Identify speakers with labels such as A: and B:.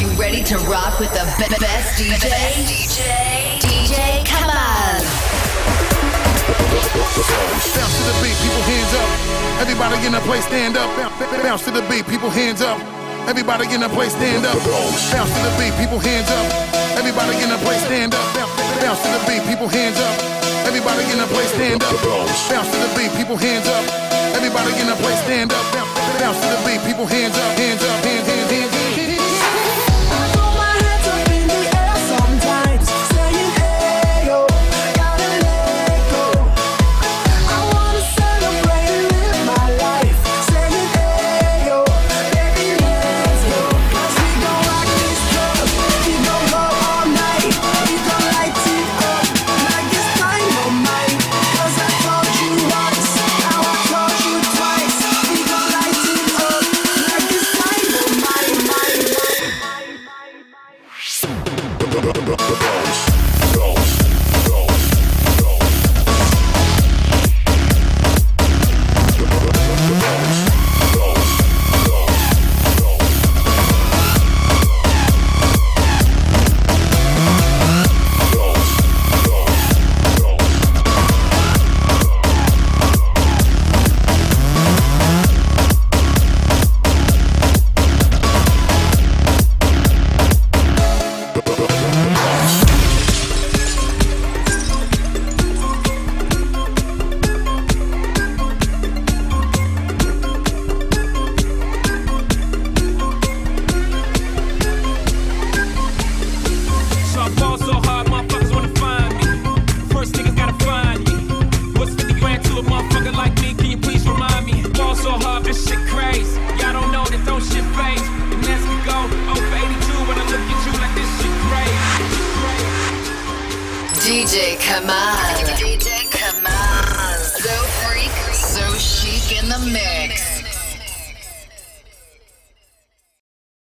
A: you ready to rock with the be- best DJ? DJ, DJ Kamal.
B: Bounce to the beat, people hands up. Everybody in the place stand up. Bounce to the beat, people hands up. Everybody in the place stand up. Bounce to the beat, people hands up. Everybody in the place stand up. Bounce to the beat, people hands up. Everybody in the place stand up. Bounce to the beat, people hands up. Everybody in the place stand up. Bounce to the beat, people hands up, hands up, hands, hands,
C: So I
A: DJ Kamal. DJ